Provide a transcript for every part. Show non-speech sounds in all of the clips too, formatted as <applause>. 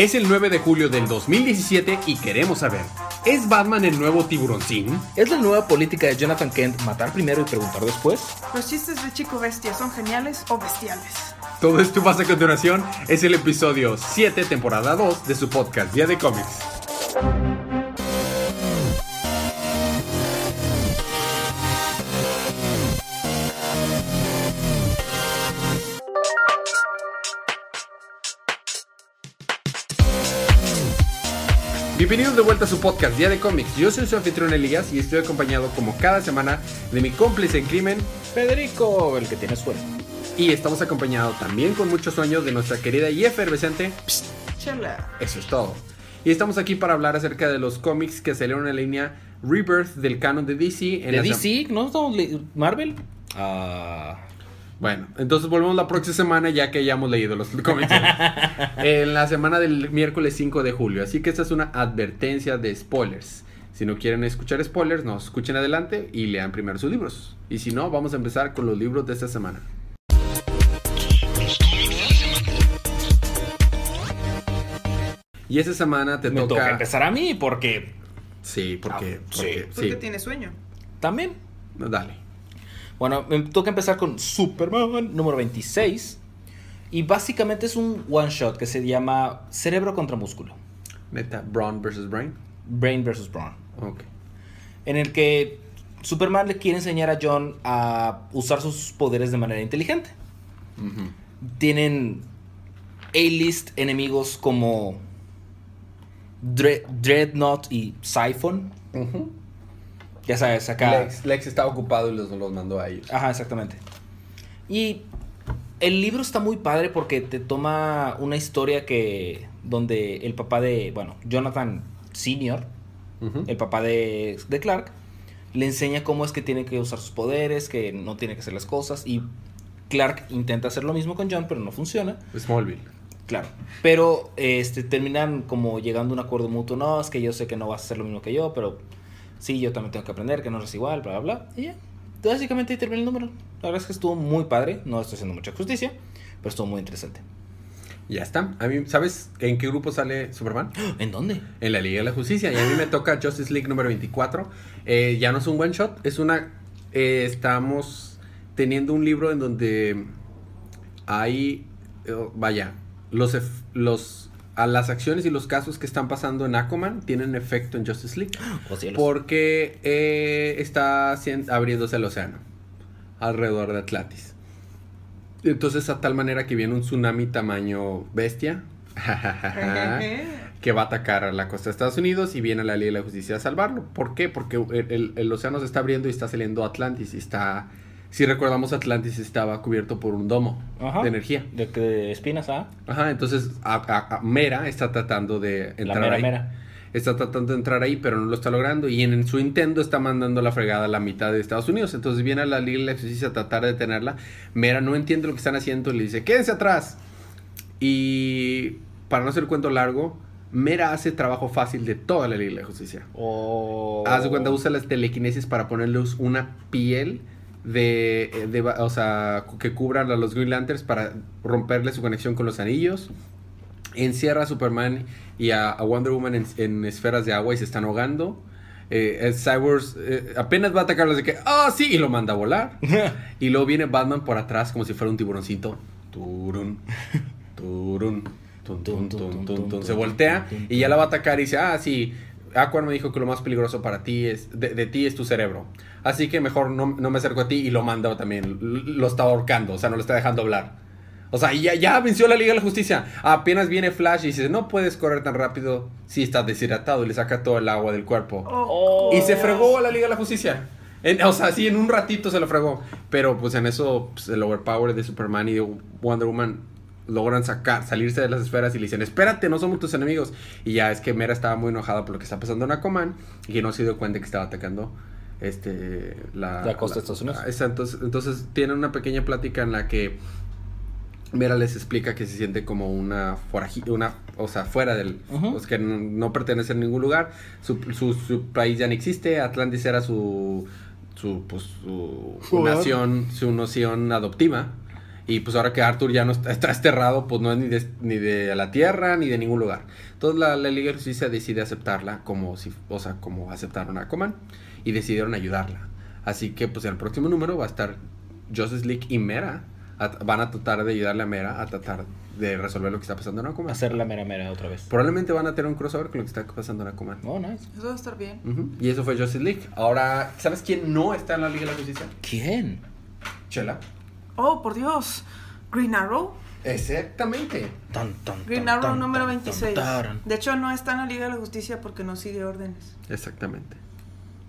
Es el 9 de julio del 2017 y queremos saber, ¿es Batman el nuevo tiburoncín? ¿Es la nueva política de Jonathan Kent matar primero y preguntar después? ¿Los chistes de Chico Bestia son geniales o bestiales? Todo esto pasa a continuación, es el episodio 7, temporada 2 de su podcast Día de Cómics. Bienvenidos de vuelta a su podcast Día de Cómics. Yo soy su anfitrión Elías y estoy acompañado como cada semana de mi cómplice en crimen, Federico, el que tiene suerte. Y estamos acompañados también con muchos sueños de nuestra querida y efervescente. Chela. Eso es todo. Y estamos aquí para hablar acerca de los cómics que salieron en la línea Rebirth del canon de DC. En ¿De DC? ¿No estamos Marvel? Ah. Bueno, entonces volvemos la próxima semana ya que hayamos leído los <laughs> cómics. en la semana del miércoles 5 de julio. Así que esta es una advertencia de spoilers. Si no quieren escuchar spoilers, no escuchen adelante y lean primero sus libros. Y si no, vamos a empezar con los libros de esta semana. Y esta semana te Me toca... toca empezar a mí porque Sí, porque... Ah, porque sí. Porque sí. tiene sueño. también. Dale. Bueno, me toca empezar con Superman número 26. Y básicamente es un one shot que se llama Cerebro contra Músculo. Neta, Braun versus Brain. Brain vs. Brawn. Ok. En el que Superman le quiere enseñar a John a usar sus poderes de manera inteligente. Tienen A-list enemigos como Dre- Dreadnought y Siphon. Ujú. Ya sabes, acá. Lex, Lex estaba ocupado y los, los mandó a ellos. Ajá, exactamente. Y el libro está muy padre porque te toma una historia que. donde el papá de. Bueno, Jonathan Senior, el papá de, de Clark, le enseña cómo es que tiene que usar sus poderes, que no tiene que hacer las cosas. Y Clark intenta hacer lo mismo con John, pero no funciona. Smallville. Claro. Pero este, terminan como llegando a un acuerdo mutuo. No, es que yo sé que no vas a hacer lo mismo que yo, pero sí, yo también tengo que aprender, que no es igual, bla, bla, bla. Y ya. Básicamente ahí termina el número. La verdad es que estuvo muy padre. No estoy haciendo mucha justicia, pero estuvo muy interesante. Ya está. A mí, ¿sabes en qué grupo sale Superman? <gasps> ¿En dónde? En la Liga de la Justicia. Y a mí me toca Justice League número 24. Eh, ya no es un one shot, es una... eh, estamos teniendo un libro en donde hay... eh, vaya, los, los... A las acciones y los casos que están pasando en Aquaman tienen efecto en Justice League. <gasps> Oh, cielos. Porque eh, está abriéndose el océano alrededor de Atlantis. Entonces, a tal manera que viene un tsunami tamaño bestia <laughs> que va a atacar a la costa de Estados Unidos y viene la Liga de la Justicia a salvarlo. ¿Por qué? Porque el, el- el océano se está abriendo y está saliendo Atlantis. Y está. Si recordamos, Atlantis estaba cubierto por un domo Ajá. de energía. ¿De qué espinas, ah? Ajá, entonces a- a- a Mera está tratando de entrar La mera ahí mera. está tratando de entrar ahí, pero no lo está logrando. Y en, su intento está mandando la fregada a la mitad de Estados Unidos. Entonces viene a la Liga de la Justicia a tratar de detenerla. Mera no entiende lo que están haciendo y le dice, quédense atrás. Y para no hacer el cuento largo, Mera hace trabajo fácil de toda la Liga de la Justicia. O... Haz de cuenta, usa las telequinesis para ponerles una piel de, de- o sea, que cubran a los Green Lanterns para romperle su conexión con los anillos. Encierra a Superman y a, a Wonder Woman en, en esferas de agua y se están ahogando. Eh, el Cyborg eh, apenas va a atacarlos de que, ah, sí, y lo manda a volar. <laughs> y luego viene Batman por atrás como si fuera un tiburoncito. Turun, turun, tun. Se voltea y ya la va a atacar y dice, ah, sí, Aquaman me dijo que lo más peligroso para ti es, de, de ti es tu cerebro. Así que mejor no, no me acerco a ti y lo manda también. Lo está ahorcando, o sea, no lo está dejando hablar. O sea, ya, ya venció la Liga de la Justicia. Apenas viene Flash y dice, no puedes correr tan rápido si estás deshidratado y le saca todo el agua del cuerpo. Oh, Y se fregó a la Liga de la Justicia. En- o sea, sí, en un ratito se lo fregó. Pero pues en eso pues, el overpower de Superman y de Wonder Woman logran sacar, salirse de las esferas y le dicen, espérate, no somos tus enemigos. Y ya es que Mera estaba muy enojada por lo que está pasando en Aquaman y que no se dio cuenta que estaba atacando este la, La costa de Estados Unidos. entonces, entonces tienen una pequeña plática en la que Mera les explica que se siente como una forajita, una, o sea, fuera del, pues, que no, no pertenece a ningún lugar, su, su, su país ya no existe, Atlantis era su, su, pues, su, Su nación, su nación adoptiva, Y pues ahora que Arthur ya no está, está desterrado, pues no es ni de, ni de la Tierra ni de ningún lugar. Entonces la, la Liga de la Justicia decide aceptarla como si, o sea, como aceptaron a Aquaman y decidieron ayudarla. Así que pues en el próximo número va a estar Justice League y Mera. a- van a tratar de ayudarle a Mera a tratar de resolver lo que está pasando en Aquaman. Hacer la mera mera otra vez. Probablemente van a tener un crossover con lo que está pasando en Aquaman. Oh, nice. Eso va a estar bien. Y eso fue Justice League. Ahora, ¿sabes quién no está en la Liga de la Justicia? ¿Quién? Chela. Oh, por Dios. Green Arrow. Exactamente. Tan, tan, Green tan, Arrow tan, número tan, 26. tan, taran. De hecho, no está en la Liga de la Justicia porque no sigue órdenes. Exactamente.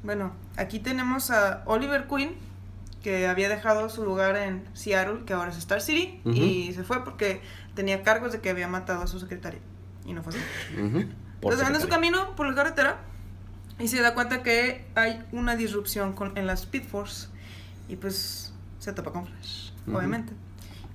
Bueno, aquí tenemos a Oliver Queen, que había dejado su lugar en Seattle, que ahora es Star City, y se fue porque tenía cargos de que había matado a su secretaria. Y no fue así. Entonces anda su camino por la carretera y se da cuenta que hay una disrupción con, en la Speed Force. Y pues se topa con Flash, Ujú. obviamente.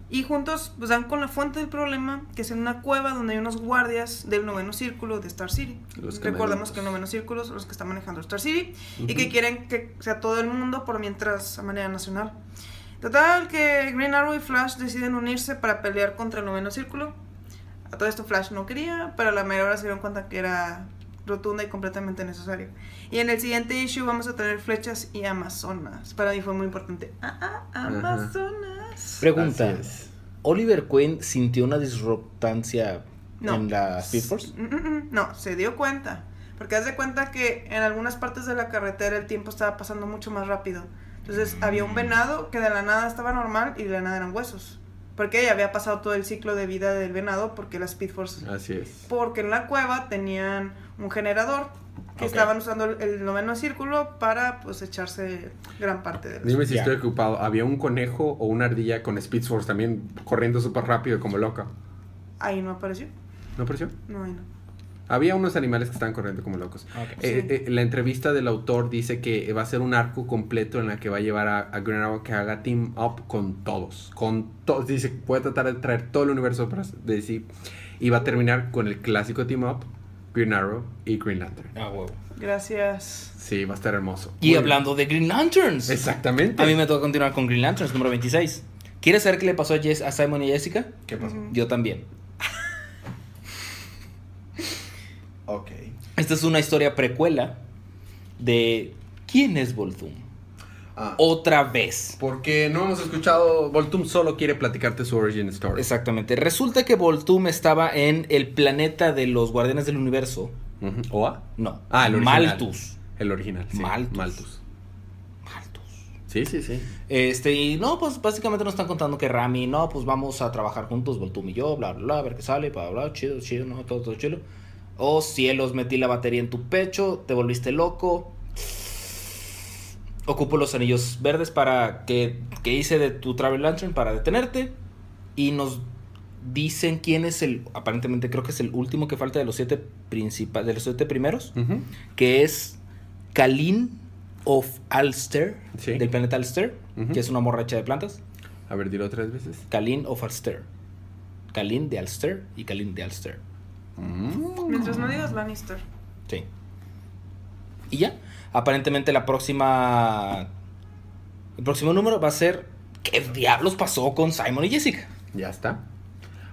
Y juntos pues dan con la fuente del problema, que es en una cueva donde hay unos guardias del noveno círculo de Star City. Los Recordemos que el noveno círculo son los que están manejando Star City y que quieren que sea todo el mundo por mientras a manera nacional. Total que Green Arrow y Flash deciden unirse para pelear contra el noveno círculo. A todo esto Flash no quería, pero a la mera hora se dieron cuenta que era rotunda y completamente necesario. Y en el siguiente issue vamos a tener flechas y amazonas. Para mí fue muy importante. Ah, ah, amazonas. Pregunta. ¿Oliver Queen sintió una disruptancia No. en la Speed Force? Mm, mm, mm, No, se dio cuenta. Porque haz de cuenta que en algunas partes de la carretera el tiempo estaba pasando mucho más rápido. Entonces había un venado que de la nada estaba normal y de la nada eran huesos. Porque ella había pasado todo el ciclo de vida del venado porque la Speed Force... Así es. Porque en la cueva tenían un generador que estaban usando el, noveno círculo para pues echarse gran parte de Dime si Ya. estoy ocupado. Había un conejo o una ardilla con Speed Force también corriendo súper rápido como loca. Ahí no apareció. ¿No apareció? No, ahí no. Había unos animales que estaban corriendo como locos. Ok. Eh, eh, la entrevista del autor dice que va a ser un arco completo en la que va a llevar a, a Green Arrow que haga team up con todos. Con todos. Dice que puede tratar de traer todo el universo para DC. Y va a terminar con el clásico team up, Green Arrow y Green Lantern. Ah, huevo. Gracias. Sí, va a estar hermoso. Y Muy hablando de Green Lanterns. bien. Exactamente. A mí me toca continuar con Green Lanterns, número 26. ¿Quieres saber qué le pasó a, Jess- a Simon y Jessica? ¿Qué pasó? Yo también. Esta es una historia precuela de ¿Quién es Voltum? Ah, Otra vez. Porque no hemos escuchado. Voltum solo quiere platicarte su origin story. Exactamente. Resulta que Voltum estaba en el planeta de los Guardianes del Universo. Ujú. ¿Oa? No. Ah, el original. Malthus. El original. sí. Malthus. Malthus. Sí, sí, sí. Este, y no, pues básicamente nos están contando que Rami, no, pues vamos a trabajar juntos, Voltum y yo, bla, bla, bla, a ver qué sale, bla, bla, chido, chido, no, todo, todo chido. Oh, cielos, metí la batería en tu pecho, te volviste loco. Ocupo los anillos verdes para que, que hice de tu Travel Lantern para detenerte. Y nos dicen quién es el, aparentemente creo que es el último que falta de los siete principales, de los siete primeros que es Kalin of Alster, Sí. del planeta Alster, que es una morracha de plantas. A ver, dilo tres veces. Kalin of Alster. Kalin de Alster y Kalin de Alster. Mm. Mientras no digas Lannister. Sí. Y ya. Aparentemente la próxima. El próximo número va a ser. ¿Qué diablos pasó con Simon y Jessica? Ya está.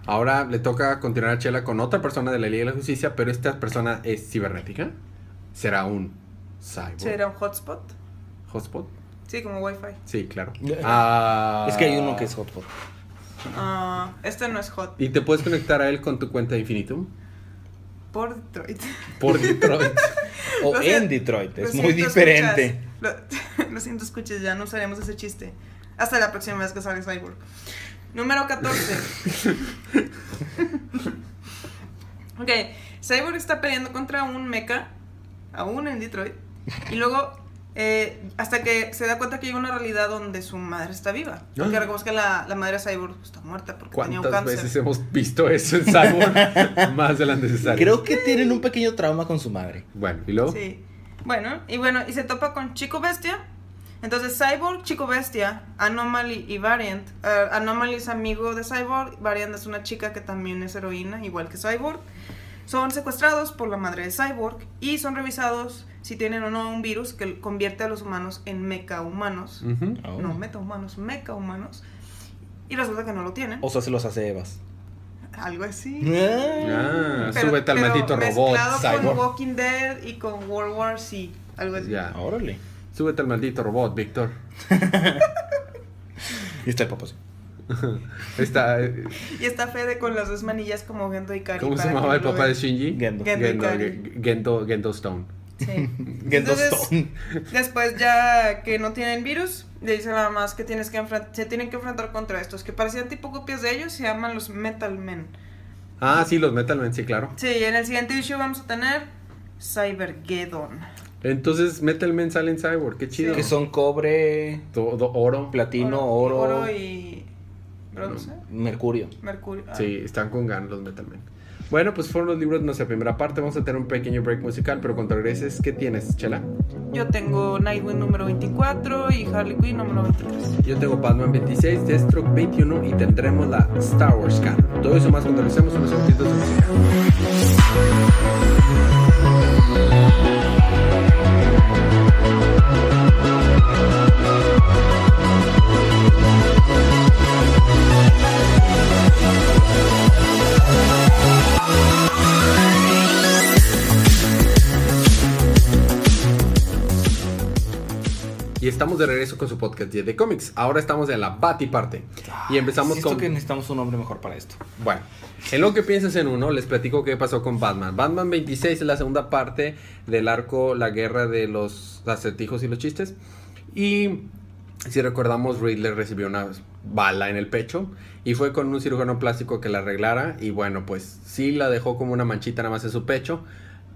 Ahora le toca continuar a Chela con otra persona de la Liga de la Justicia, pero esta persona es cibernética. Será un cyborg. ¿Será un hotspot? ¿Hotspot? Sí, como Wi-Fi. Sí, claro. Ah, Es que hay uno que es hotspot. Ah, este no es hot. ¿Y te puedes conectar a él con tu cuenta de Infinitum? Por Detroit. Por <laughs> Detroit. O en siento- Detroit. Es muy diferente. escuchas. Lo, <laughs> lo siento, escuches, ya no usaremos ese chiste. Hasta la próxima vez que salga Cyborg. Número 14. <laughs> ok, Cyborg está peleando contra un mecha, aún en Detroit. Y luego, eh, hasta que se da cuenta que hay una realidad donde su madre está viva. Porque Ah. recordemos que la, la madre de Cyborg está muerta porque tenía un ¿Cuántas cáncer. veces hemos visto eso en Cyborg? <laughs> Más de la necesaria. Creo que tienen un pequeño trauma con su madre. Bueno, ¿y luego? Sí. Bueno, y bueno, y se topa con Chico Bestia. Entonces, Cyborg, Chico Bestia, Anomaly y Variant. Eh, Anomaly es amigo de Cyborg, Variant es una chica que también es heroína, igual que Cyborg. Son secuestrados por la madre de Cyborg y son revisados si tienen o no un virus que convierte a los humanos en meca humanos. Oh. No, meta humanos, meca humanos. Y resulta que no lo tienen. O sea, se los hace Evas. Algo así. Ah, Pero- súbete al maldito robot, mezclado con Cyborg. Walking Dead y con World War Z. Algo así. Ya. Órale. Súbete al maldito robot, Víctor. <laughs> Y está el papá. <laughs> Está, eh, Y está Fede con las dos manillas como Gendo y Kari. ¿Cómo se llamaba el papá de. Shinji? Gendo. Gendo. Ge- Gendo, Gendo Stone. Sí. <laughs> Gendo Entonces, Stone. Después ya que no tienen virus, le dice nada más que tienes que se tienen que enfrentar contra estos, que parecían tipo copias de ellos, se llaman los Metal Men. Ah, sí, los Metalmen, sí, claro. Sí, en el siguiente issue vamos a tener Cybergeddon. Entonces, Metalmen sale en Cyborg, qué chido. Que son cobre, Todo oro. platino, oro, oro, oro y bronce, mercurio. mercurio. ah. Sí, están con ganas los Metalmen. Bueno, pues fueron los libros de nuestra primera parte. Vamos a tener un pequeño break musical, pero cuando regreses, ¿qué tienes, Chela? Yo tengo Nightwing número 24 y Harley Quinn número 23. Yo tengo Batman 26, Deathstroke 21 y tendremos la Star Wars Canon. Todo eso más cuando regresemos unos segunditos de música. Y estamos de regreso con su podcast 10 de cómics. Ahora estamos en la Bati parte. Y empezamos Siento con... que necesitamos un nombre mejor para esto. Bueno, en lo que piensas en uno, les platico qué pasó con Batman. Batman 26 es la segunda parte del arco La Guerra de los Acertijos y los Chistes. Y si recordamos, Riddler recibió una bala en el pecho y fue con un cirujano plástico que la arreglara. Y bueno, pues sí la dejó como una manchita nada más en su pecho.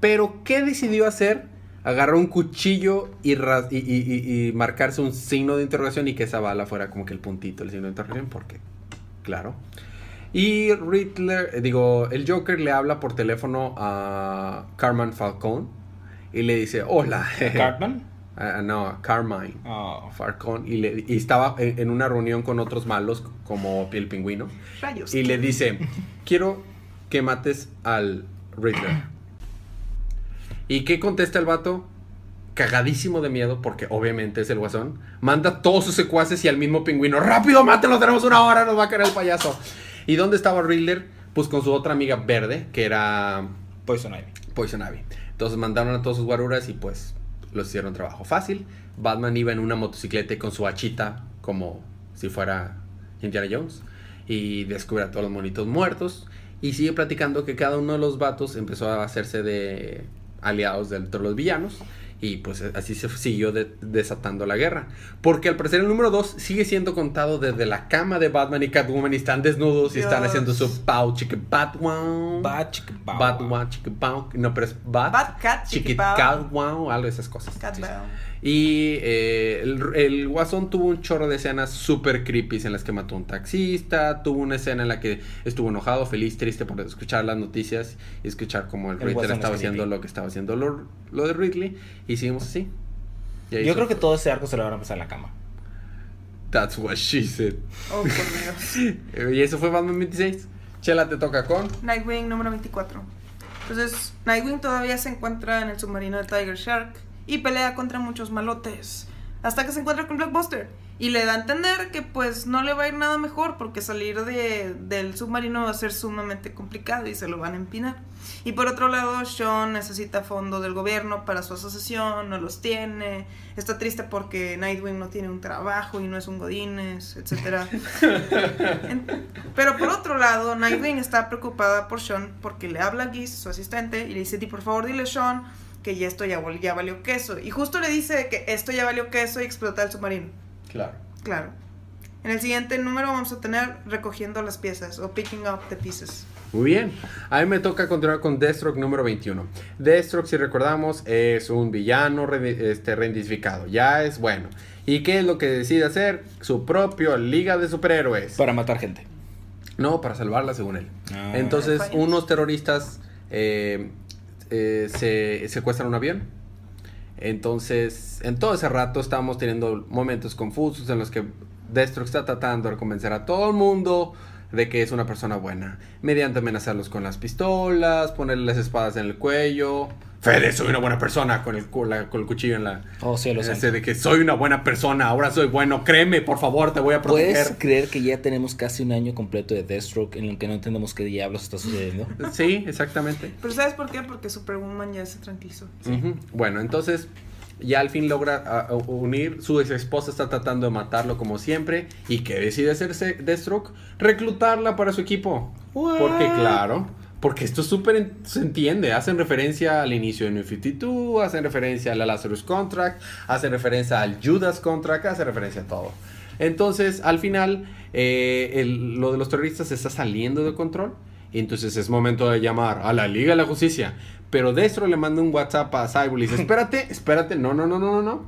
Pero, ¿qué decidió hacer? Agarró un cuchillo y, ras- y, y- y- y marcarse un signo de interrogación y que esa bala fuera como que el puntito, el signo de interrogación, porque, claro. Y Riddler, eh, digo, el Joker le habla por teléfono a Carmen Falcone y le dice, hola. <laughs> ¿Cartman? Ah, no, Carmine Ah, Falcone. Y, le- y estaba en, en una reunión con otros malos como el pingüino. Rayos. Y le dice, quiero que mates al Riddler. ¿Y qué contesta el vato? Cagadísimo de miedo, porque obviamente es el guasón. Manda todos sus secuaces y al mismo pingüino. ¡Rápido, mátenlo! Tenemos una hora, nos va a caer el payaso. ¿Y dónde estaba Riddler? Pues con su otra amiga verde, que era Poison Ivy. Poison Ivy. Entonces mandaron a todos sus guaruras y pues los hicieron trabajo fácil. Batman iba en una motocicleta con su hachita como si fuera Indiana Jones y descubre a todos los monitos muertos y sigue platicando que cada uno de los vatos empezó a hacerse de aliados de todos los villanos y pues así se siguió de- desatando la guerra. Porque al parecer el número 2 sigue siendo contado desde la cama de Batman y Catwoman y están desnudos y están haciendo su pau chique Batman. Bat, chica, bow, Batman, wow. chiquipau. No, pero es Bat. Batcat, chiquipau. chiquipau. wow, algo de esas cosas. Y eh, el, el Guasón tuvo un chorro de escenas súper creepy en las que mató a un taxista. Tuvo una escena en la que estuvo enojado, feliz, triste por escuchar las noticias y escuchar cómo el, El Guasón estaba es haciendo lo que estaba haciendo lo, lo de Ridley. Y seguimos así. Y Yo creo que todo ese arco se lo van a pasar en la cama. That's what she said. Oh, por Dios. <laughs> Y eso fue Batman 26. Chela, te toca con. Nightwing número 24. Entonces, Nightwing todavía se encuentra en el submarino de Tiger Shark y pelea contra muchos malotes. Hasta que se encuentra con Blockbuster y le da a entender que pues no le va a ir nada mejor porque salir de, del submarino va a ser sumamente complicado y se lo van a empinar. Y por otro lado, Sean necesita fondo del gobierno para su asociación, no los tiene, está triste porque Nightwing no tiene un trabajo y no es un godines. <laughs> En- Pero por otro lado, Nightwing está preocupada por Sean porque le habla a Giz, su asistente, y le dice, "Di, por favor dile Sean que ya esto ya, ya valió queso. Y justo le dice que esto ya valió queso y explota el submarino. Claro. Claro. En el siguiente número vamos a tener recogiendo las piezas o picking up the pieces. Muy bien. A mí me toca continuar con Deathstroke número 21. Deathstroke, si recordamos, es un villano re- este, reidentificado. Ya es bueno. ¿Y qué es lo que decide hacer? Su propio Liga de Superhéroes. Para matar gente. No, para salvarla, según él. Ah. Entonces, unos terroristas eh, eh, se secuestran un avión. Entonces, en todo ese rato estamos teniendo momentos confusos en los que Deathstroke está tratando de convencer a todo el mundo de que es una persona buena. Mediante amenazarlos con las pistolas, ponerles espadas en el cuello, Fede, soy una buena persona con el, con la- con el cuchillo en la... Oh, cielo Ese santo. de que soy una buena persona, ahora soy bueno, créeme, por favor, te voy a ¿Puedes proteger. creer que ya tenemos casi un año completo de Deathstroke en el que no entendemos qué diablos está sucediendo? <laughs> Sí, exactamente. Pero ¿sabes por qué? Porque Superwoman ya se tranquilizó. Bueno, entonces ya al fin logra unir. Su ex esposa está tratando de matarlo como siempre. ¿Y que decide hacerse Deathstroke? Reclutarla para su equipo. Porque, claro. Porque esto es súper se entiende. Hacen referencia al inicio de New 52, hacen referencia al Lazarus Contract, hacen referencia al Judas Contract, hacen referencia a todo. Entonces, al final, eh, lo de los terroristas está saliendo de control. Y entonces es momento de llamar a la Liga de la Justicia. Pero Destro le manda un WhatsApp a Cyborg y dice: Espérate, espérate, no, no, no, no, no, no.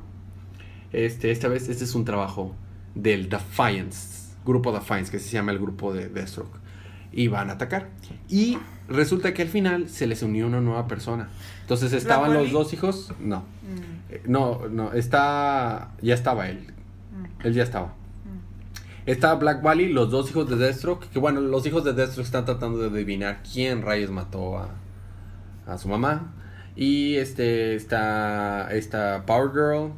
Este, esta vez este es un trabajo del Defiance, grupo Defiance, que se llama el grupo de Deathstroke. Y van a atacar. Y resulta que al final se les unió una nueva persona. Entonces estaban los dos hijos. No, Mm, Eh, no, no, está. Ya estaba él. mm, Él ya estaba. Está Black Valley, los dos hijos de Deathstroke. Que bueno, los hijos de Deathstroke están tratando de adivinar quién rayos mató a, a su mamá. Y este está, está Power Girl,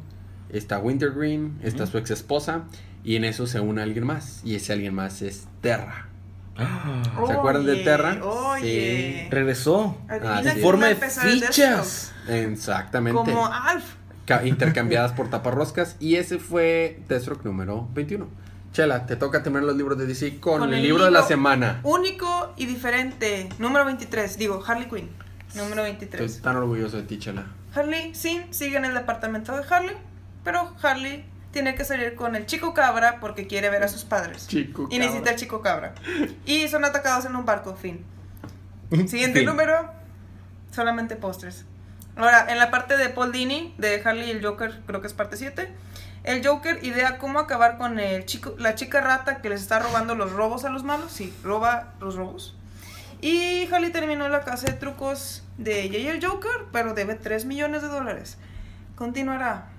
está Wintergreen, está su ex esposa. Y en eso se une alguien más. Y ese alguien más es Terra. ¿Se acuerdan de Terra? Oye. Regresó. Ah, sí. Forma de el fichas. Exactamente. Como Alf. Ca- intercambiadas por taparroscas. Y ese fue Deathstroke número 21. Chela, te toca terminar los libros de DC con, Con el, el libro de la libro semana. Único y diferente. Número 23. Digo, Harley Quinn. Número Estoy 23. tan orgulloso de ti, Chela. Harley, Sin sigue en el departamento de Harley. Pero Harley tiene que salir con el chico cabra porque quiere ver a sus padres. Chico Y necesita el chico cabra. Y son atacados en un barco, fin. <laughs> Siguiente Fin. número, solamente postres. Ahora, en la parte de Paul Dini, de Harley y el Joker, creo que es parte 7. El Joker idea cómo acabar con el chico, la chica rata que les está robando los robos a los malos. Sí, roba los robos. Y Harley terminó la casa de trucos de ella y el Joker, pero debe 3 millones de dólares. Continuará.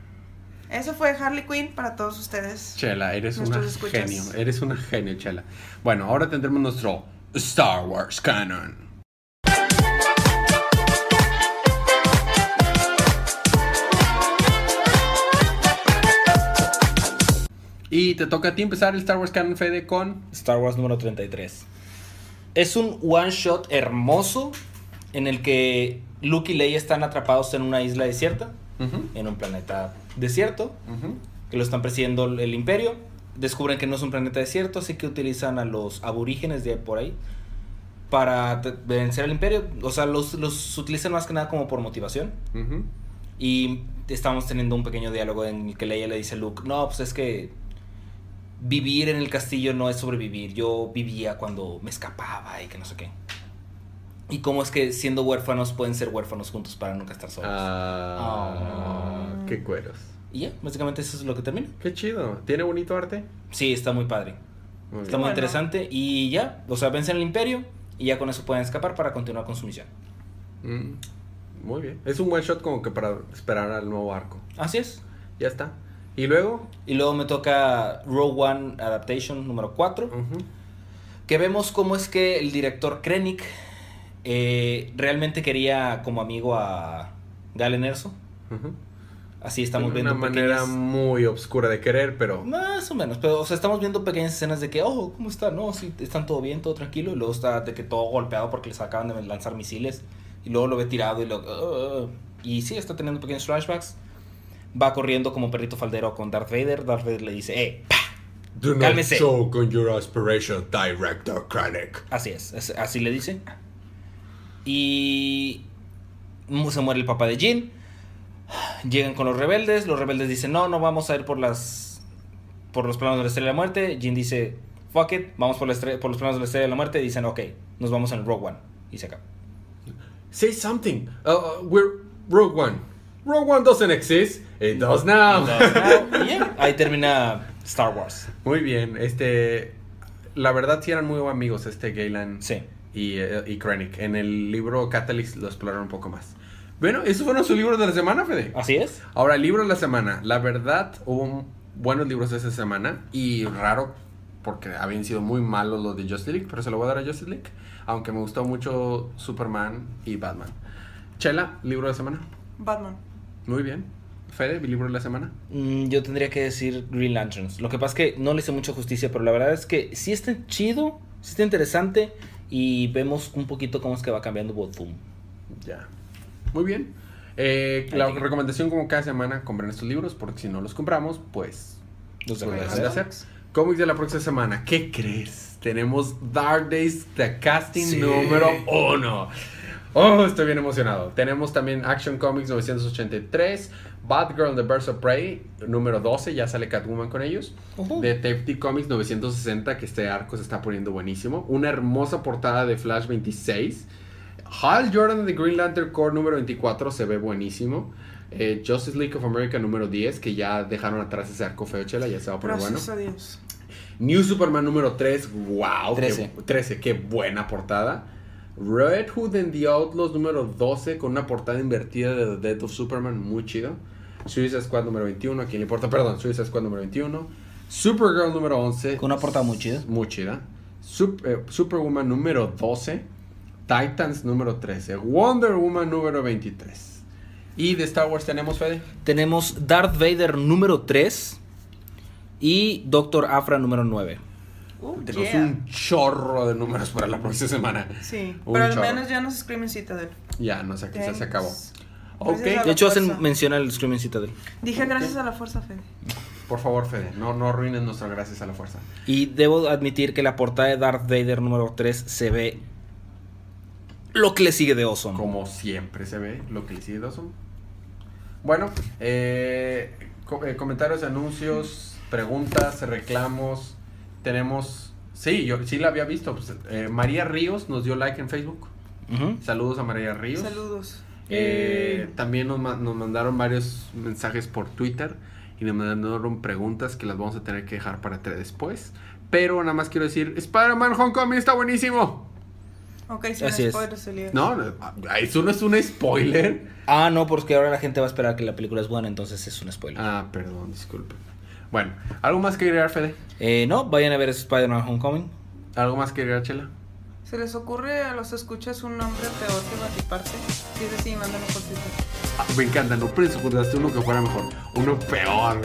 Eso fue Harley Quinn para todos ustedes. Chela, eres una escuchas. genio. Eres una genio, Chela. Bueno, ahora tendremos nuestro Star Wars Canon. Y te toca a ti empezar el Star Wars Canon Fede con Star Wars número 33. Es un one shot hermoso en el que Luke y Leia están atrapados en una isla desierta, En un planeta desierto, que lo están persiguiendo el imperio. Descubren que no es un planeta desierto, así que utilizan a los aborígenes de por ahí para vencer al imperio. O sea, los, los utilizan más que nada como por motivación. Y estamos teniendo un pequeño diálogo en el que Leia le dice a Luke, no, pues es que vivir en el castillo no es sobrevivir. Yo vivía cuando me escapaba y que no sé qué. Y cómo es que siendo huérfanos pueden ser huérfanos juntos para nunca estar solos. Ah, Oh. qué cueros. Y ya, básicamente eso es lo que termina. Qué chido. ¿Tiene bonito arte? Sí, está muy padre. Muy Está bien. muy Bueno. interesante. Y ya, o sea, vencen al imperio y ya con eso pueden escapar para continuar con su misión. Mm, Muy bien. Es un one shot como que para esperar al nuevo arco. Así es. Ya está. Y luego. Y luego me toca Rogue One Adaptation número 4. ujú, que vemos cómo es que el director Krennic eh, realmente quería como amigo a Galen Erso. Así estamos De viendo una manera pequeñas- muy obscura de querer, pero. Más o menos, pero o sea, estamos viendo pequeñas escenas de que, oh, ¿cómo está? No, sí, están todo bien, todo tranquilo. Y luego está de que todo golpeado porque les acaban de lanzar misiles. Y luego lo ve tirado y lo... Y sí, está teniendo pequeños flashbacks. Va corriendo como perrito faldero con Darth Vader. Darth Vader le dice, eh, pa. Do not Cálmese. choke on your aspiration, Director Krennic. Así es- así le dice. Y se muere el papá de Jin. Llegan con los rebeldes. Los rebeldes dicen, no, no vamos a ir por las por los planos de la Estrella de la Muerte. Jin dice, fuck it, vamos por, la estre- por los planos de la Estrella de la Muerte. Y dicen, ok, nos vamos en Rogue One. Y se acaba. Say something. Uh, uh, we're Rogue One. Rogue One doesn't exist. It does now. Ya, ahí termina Star Wars. Muy bien. Este. La verdad, sí eran muy amigos, este Galen Sí. Y, eh, y Krennic. En el libro Catalyst lo exploraron un poco más. Bueno, esos fueron sus libros de la semana, Fede. Así es. Ahora, el libro de la semana. La verdad, hubo buenos libros esa semana. Y raro, porque habían sido muy malos los de Justice League. Pero se lo voy a dar a Justice League. Aunque me gustó mucho Superman y Batman. Chela, libro de la semana. Batman. Muy bien. Fede, mi libro de la semana. Mm, yo tendría que decir Green Lanterns. Lo que pasa es que no le hice mucha justicia, pero la verdad es que sí está chido, sí está interesante y vemos un poquito cómo es que va cambiando Bothum. Ya. Muy bien. Eh, la recomendación como cada semana, compren estos libros porque si no los compramos, pues Los pues, de hacer. Cómics de la próxima semana. ¿Qué crees? Tenemos Dark Days, The Casting Sí. número uno. Oh, estoy bien emocionado. Tenemos también Action Comics 983, Batgirl The Birds of Prey número 12, ya sale Catwoman con ellos. Ujú. Detective Comics 960, que este arco se está poniendo buenísimo. Una hermosa portada de Flash 26. Hal Jordan de Green Lantern Corps número 24 se ve buenísimo. Eh, Justice League of America número 10, que ya dejaron atrás ese arco feo, chela, ya se va a poner bueno. Gracias a Dios. New Superman número 3, wow. 13. Qué, 13, qué buena portada. Red Hood and the Outlaws número 12 con una portada invertida de The Death of Superman, muy chido. Suicide Squad número 21, a quien le importa, perdón, Suicide Squad número 21. Supergirl número 11. Con una portada muy chida. Muy chida. Sup- eh, Superwoman número 12. Titans número 13. Wonder Woman número 23. Y de Star Wars tenemos, Fede. Tenemos Darth Vader número 3 y Doctor Afra número 9. Uh, Tenemos yeah. un chorro de números para la próxima semana. Sí, Un pero al chorro. menos ya nos escriben Citadel. Ya, no sé, quizás se acabó. Thanks. Ok, Gracias a De hecho, hacen mención al Screaming Citadel. Dije gracias a la fuerza, Fede. por favor, Fede, no, no arruines nuestras gracias a la fuerza. Y debo admitir que la portada de Darth Vader número 3 se ve lo que le sigue de Awesome. Como siempre se ve lo que le sigue Dawson. Bueno, eh, co- eh, comentarios, anuncios, preguntas, reclamos. Tenemos. Sí, yo sí la había visto. pues, eh, María Ríos nos dio like en Facebook. Saludos a María Ríos. Saludos. Eh, también nos, nos mandaron varios mensajes por Twitter y nos mandaron preguntas que las vamos a tener que dejar para después. Pero nada más quiero decir, Spider-Man Homecoming está buenísimo. Ok, sin Así es. spoilers, Elías. No, no, ah, eso no es un spoiler. Ah, no, porque ahora la gente va a esperar que la película es buena, entonces es un spoiler. Ah, perdón, disculpe. Bueno, ¿algo más que agregar, Fede? Eh, no, vayan a ver Spider-Man Homecoming. ¿Algo más que agregar, Chela? ¿Se les ocurre a los escuchas un nombre peor que Batiparse? Si es así, mándanos por Twitter. Ah, me encanta, no presupuestaste uno que fuera mejor, uno peor.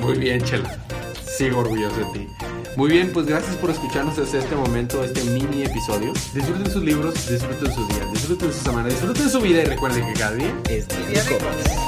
Muy bien, Chela. Sigo orgulloso de ti. Muy bien, pues gracias por escucharnos hasta este momento, este mini episodio. Disfruten sus libros, disfruten sus días, disfruten su semana, disfruten su vida y recuerden que cada día Es día Día de.